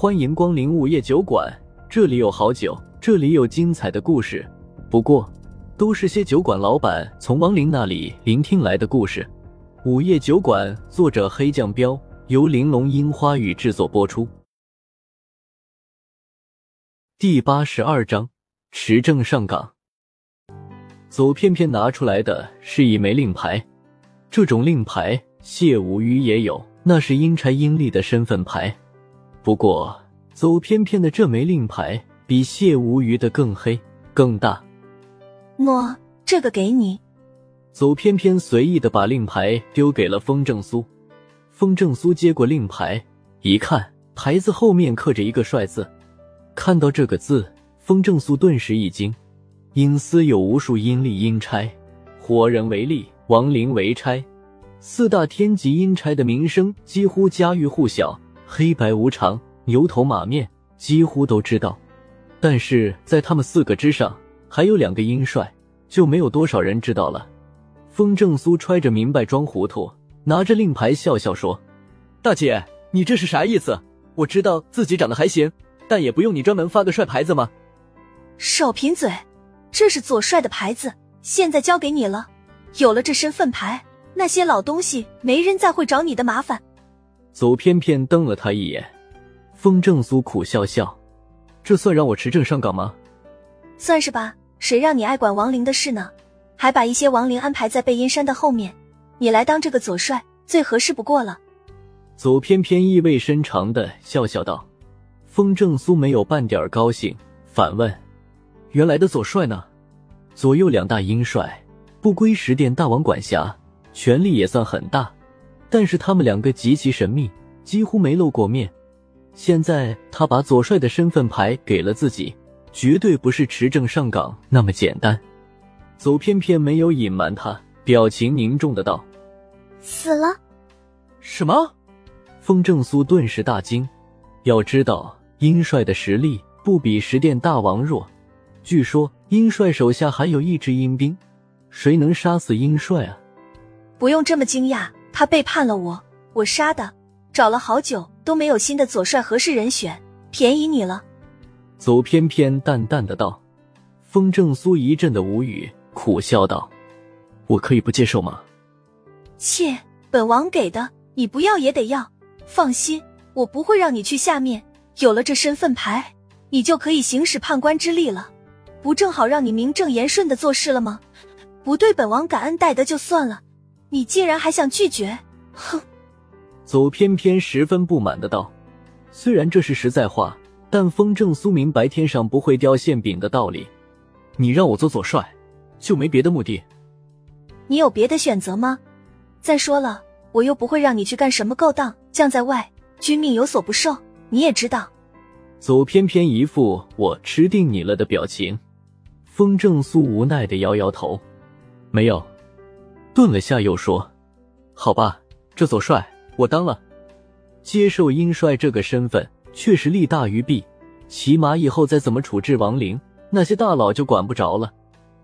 欢迎光临午夜酒馆，这里有好酒，这里有精彩的故事。不过，都是些酒馆老板从亡灵那里聆听来的故事。午夜酒馆，作者黑酱标，由玲珑樱花雨制作播出。第八十二章，持证上岗。左偏偏拿出来的是一枚令牌，这种令牌谢无虞也有，那是阴差阴历的身份牌。不过，走偏偏的这枚令牌比谢无虞的更黑更大。诺，这个给你。走偏偏随意的把令牌丢给了风正苏。风正苏接过令牌，一看牌子后面刻着一个“帅”字。看到这个字，风正苏顿时一惊。阴司有无数阴历阴差，活人为吏，亡灵为差，四大天级阴差的名声几乎家喻户晓，黑白无常、牛头马面几乎都知道。但是在他们四个之上，还有两个阴帅，就没有多少人知道了。风正苏揣着明白装糊涂，拿着令牌笑笑说：“大姐，你这是啥意思？我知道自己长得还行，但也不用你专门发个帅牌子吗？”少贫嘴。这是左帅的牌子，现在交给你了。有了这身份牌，那些老东西没人再会找你的麻烦。走偏偏瞪了他一眼，风正苏苦笑笑：“这算让我持证上岗吗？”“算是吧，谁让你爱管亡灵的事呢？还把一些亡灵安排在背阴山的后面，你来当这个左帅最合适不过了。”走偏偏意味深长的笑笑道。风正苏没有半点高兴，反问。原来的左帅呢？左右两大阴帅不归十殿大王管辖，权力也算很大，但是他们两个极其神秘，几乎没露过面。现在他把左帅的身份牌给了自己，绝对不是持证上岗那么简单。左偏偏没有隐瞒他，表情凝重的道：“死了。”什么？风正苏顿时大惊。要知道，阴帅的实力不比十殿大王弱。据说殷帅手下还有一支阴兵，谁能杀死殷帅啊？不用这么惊讶，他背叛了我，我杀的。找了好久都没有新的左帅合适人选，便宜你了。走偏偏淡淡的道。风正苏一阵的无语，苦笑道：“我可以不接受吗？”切，本王给的，你不要也得要。放心，我不会让你去下面。有了这身份牌，你就可以行使判官之力了。不正好让你名正言顺的做事了吗？不对本王感恩戴德就算了，你竟然还想拒绝！哼！走翩翩十分不满的道：“虽然这是实在话，但风正苏明白天上不会掉馅饼的道理。你让我做左帅，就没别的目的？你有别的选择吗？再说了，我又不会让你去干什么勾当，将在外，君命有所不受，你也知道。”走翩翩一副我吃定你了的表情。风正苏无奈的摇摇头，没有。顿了下，又说：“好吧，这左帅我当了。接受阴帅这个身份，确实利大于弊。起码以后再怎么处置亡灵，那些大佬就管不着了。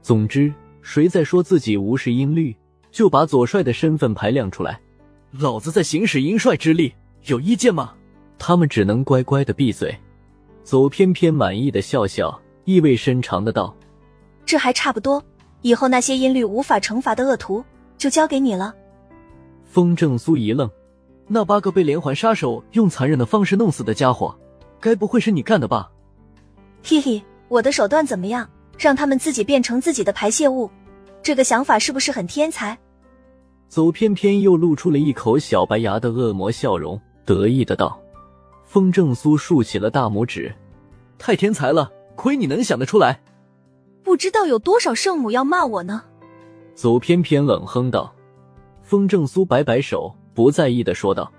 总之，谁再说自己无视阴律，就把左帅的身份牌亮出来，老子在行使阴帅之力，有意见吗？他们只能乖乖的闭嘴。”走偏偏满意的笑笑，意味深长的道。这还差不多，以后那些音律无法惩罚的恶徒就交给你了。风正苏一愣，那八个被连环杀手用残忍的方式弄死的家伙，该不会是你干的吧？嘿嘿，我的手段怎么样？让他们自己变成自己的排泄物，这个想法是不是很天才？走偏偏又露出了一口小白牙的恶魔笑容，得意的道。风正苏竖起了大拇指，太天才了，亏你能想得出来。不知道有多少圣母要骂我呢？走偏偏冷哼道。风正苏摆摆手，不在意的说道：“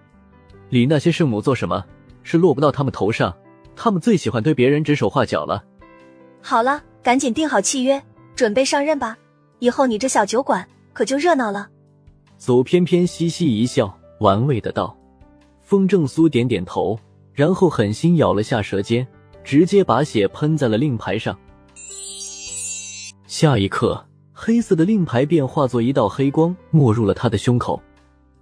理那些圣母做什么？是落不到他们头上。他们最喜欢对别人指手画脚了。”好了，赶紧订好契约，准备上任吧。以后你这小酒馆可就热闹了。走偏偏嘻嘻一笑，玩味的道。风正苏点点头，然后狠心咬了下舌尖，直接把血喷在了令牌上。下一刻，黑色的令牌便化作一道黑光，没入了他的胸口。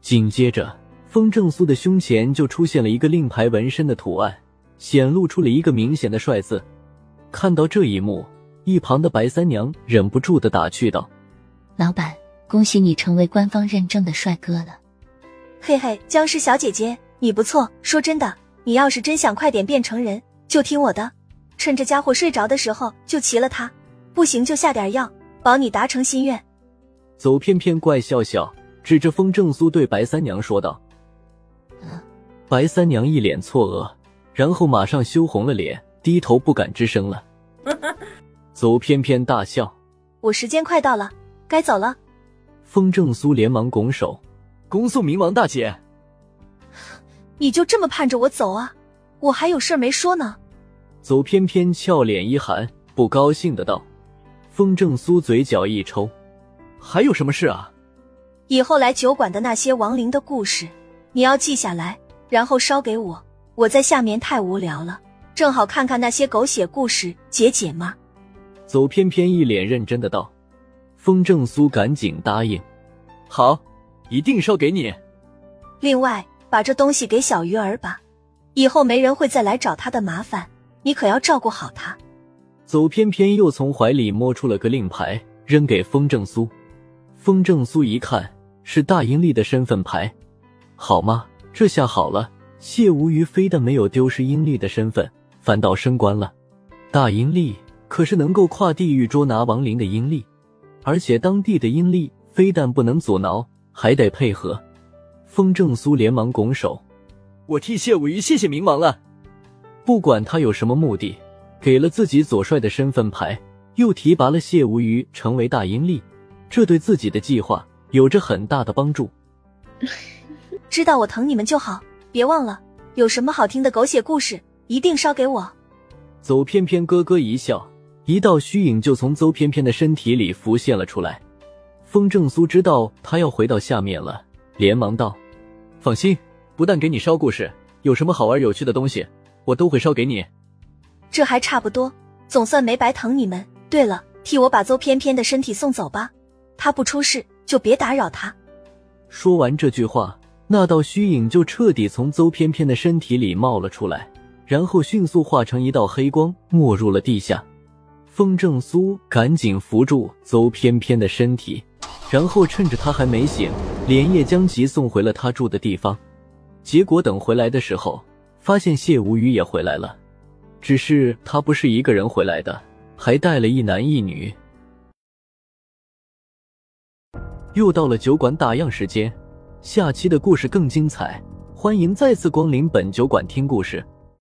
紧接着，风正苏的胸前就出现了一个令牌纹身的图案，显露出了一个明显的“帅”字。看到这一幕，一旁的白三娘忍不住的打趣道：“老板，恭喜你成为官方认证的帅哥了。”嘿嘿，僵尸小姐姐，你不错。说真的，你要是真想快点变成人，就听我的，趁这家伙睡着的时候就骑了他，不行就下点药，保你达成心愿。走偏偏怪笑笑，指着风正苏对白三娘说道。白三娘一脸错愕，然后马上羞红了脸，低头不敢吱声了。走偏偏大笑：“我时间快到了，该走了。”风正苏连忙拱手：“恭送冥王大姐。”你就这么盼着我走啊？我还有事没说呢。走偏偏俏脸一寒，不高兴的道：“风正苏嘴角一抽，还有什么事啊？以后来酒馆的那些亡灵的故事，你要记下来。”然后烧给我，我在下面太无聊了，正好看看那些狗血故事解解闷。走偏偏一脸认真的道，风正苏赶紧答应，好，一定烧给你。另外，把这东西给小鱼儿吧，以后没人会再来找他的麻烦，你可要照顾好他。走偏偏又从怀里摸出了个令牌，扔给风正苏。风正苏一看，是大阴力的身份牌，好吗？这下好了，谢无鱼非但没有丢失阴力的身份，反倒升官了。大阴力可是能够跨地域捉拿亡灵的阴历，而且当地的阴历非但不能阻挠，还得配合。风正苏连忙拱手：“我替谢无鱼谢谢冥王了。”不管他有什么目的，给了自己左帅的身份牌，又提拔了谢无鱼成为大阴历，这对自己的计划有着很大的帮助。知道我疼你们就好，别忘了，有什么好听的狗血故事，一定烧给我。邹偏偏咯咯一笑，一道虚影就从邹偏偏的身体里浮现了出来。风正苏知道他要回到下面了，连忙道：“放心，不但给你烧故事，有什么好玩有趣的东西，我都会烧给你。”这还差不多，总算没白疼你们。对了，替我把邹偏偏的身体送走吧，他不出事就别打扰他。说完这句话。那道虚影就彻底从邹偏偏的身体里冒了出来，然后迅速化成一道黑光，没入了地下。风正苏赶紧扶住邹偏偏的身体，然后趁着他还没醒，连夜将其送回了他住的地方。结果等回来的时候，发现谢无鱼也回来了，只是他不是一个人回来的，还带了一男一女。又到了酒馆打烊时间。下期的故事更精彩，欢迎再次光临本酒馆听故事。